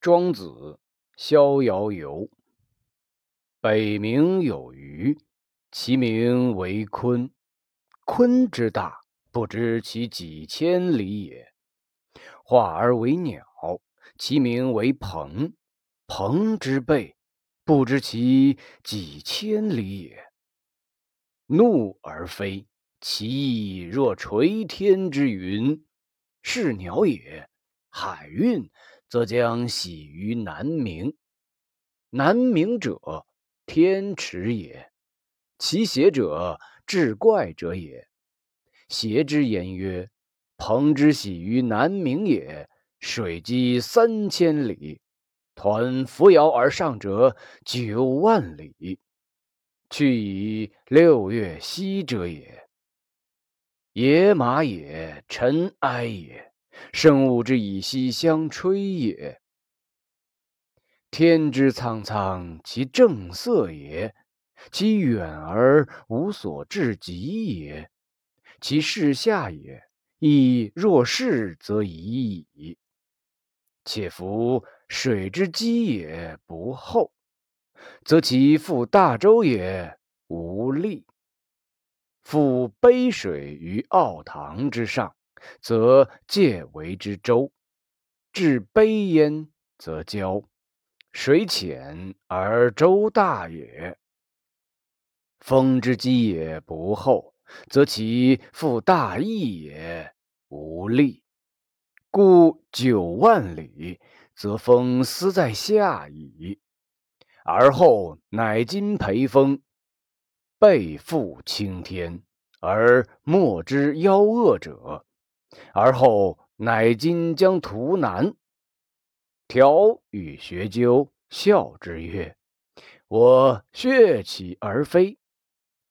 庄子《逍遥游》：北冥有鱼，其名为鲲。鲲之大，不知其几千里也；化而为鸟，其名为鹏。鹏之背，不知其几千里也；怒而飞，其翼若垂天之云，是鸟也。海运。则将徙于南冥。南冥者，天池也。其邪者，志怪者也。邪之言曰：“鹏之徙于南冥也，水击三千里，抟扶摇而上者九万里，去以六月息者也。野马也，尘埃也。”生物之以息相吹也。天之苍苍，其正色也；其远而无所至极也。其视下也，亦若是则已矣。且夫水之积也不厚，则其覆大舟也无力；覆杯水于奥堂之上。则介为之舟，至卑焉则交。水浅而舟大也。风之积也不厚，则其覆大翼也无力。故九万里，则风斯在下矣。而后乃今培风，背负青天，而莫之夭恶者。而后乃今将图南，调与学究笑之曰：“我血起而飞，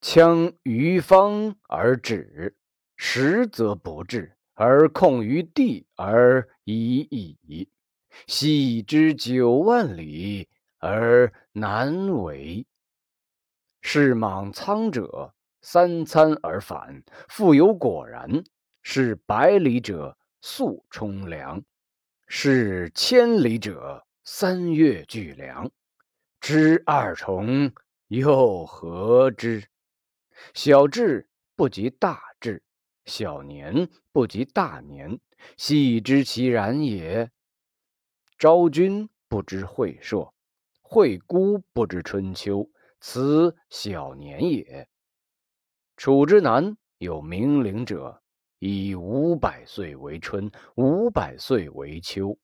枪于方而止，实则不至，而控于地而已矣。昔之九万里而难为。是莽苍者，三餐而返，复有果然。”是百里者速冲凉，是千里者三月聚凉。知二重又何知？小智不及大智，小年不及大年。细知其然也。昭君不知晦朔，惠姑不知春秋，此小年也。楚之南有冥灵者。以五百岁为春，五百岁为秋。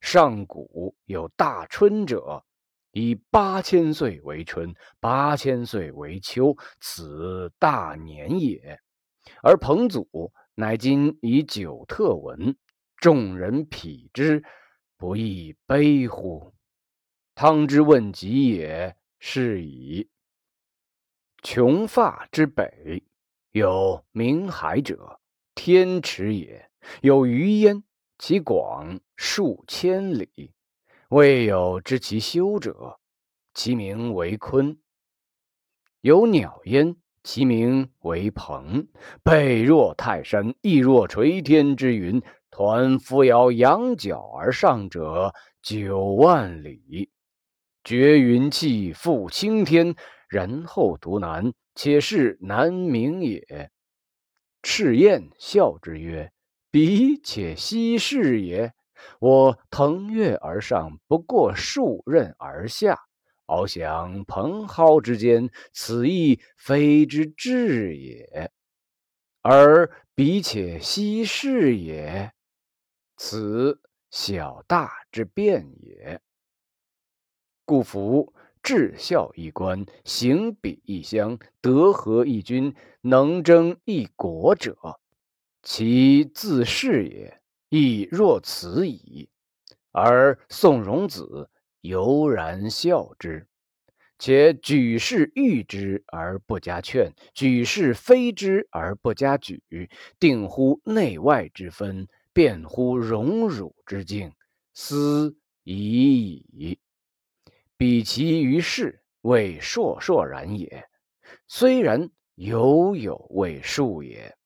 上古有大春者，以八千岁为春，八千岁为秋。此大年也。而彭祖乃今以九特闻，众人匹之，不亦悲乎？汤之问疾也，是矣。穷发之北，有冥海者。天池也，有鱼焉，其广数千里，未有知其修者。其名为鲲。有鸟焉，其名为鹏。背若泰山，翼若垂天之云，抟扶摇，仰角而上者九万里，绝云气，覆青天，然后独南，且是南冥也。赤焰笑之曰：“彼且奚是也？我腾跃而上，不过数仞而下，翱翔蓬蒿之间，此亦非之至也。而彼且奚是也？此小大之变也。故夫。”至孝一官，行比一乡，德合一君，能争一国者，其自是也，亦若此矣。而宋荣子犹然笑之，且举世誉之而不加劝，举世非之而不加沮，定乎内外之分，辩乎荣辱之境，斯已矣。比其于世，谓硕硕然也；虽然，犹有未数也。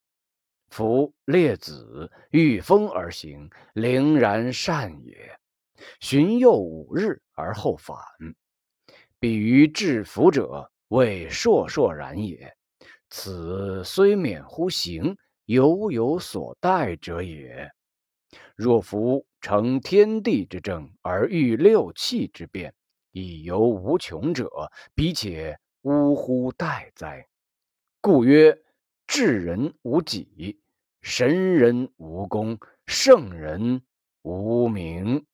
夫列子御风而行，凌然善也；旬又五日而后返。彼于至福者，谓烁烁然也。此虽免乎行，犹有所待者也。若夫成天地之正，而欲六气之变，以游无穷者，彼且呜呼待哉？故曰：智人无己，神人无功，圣人无名。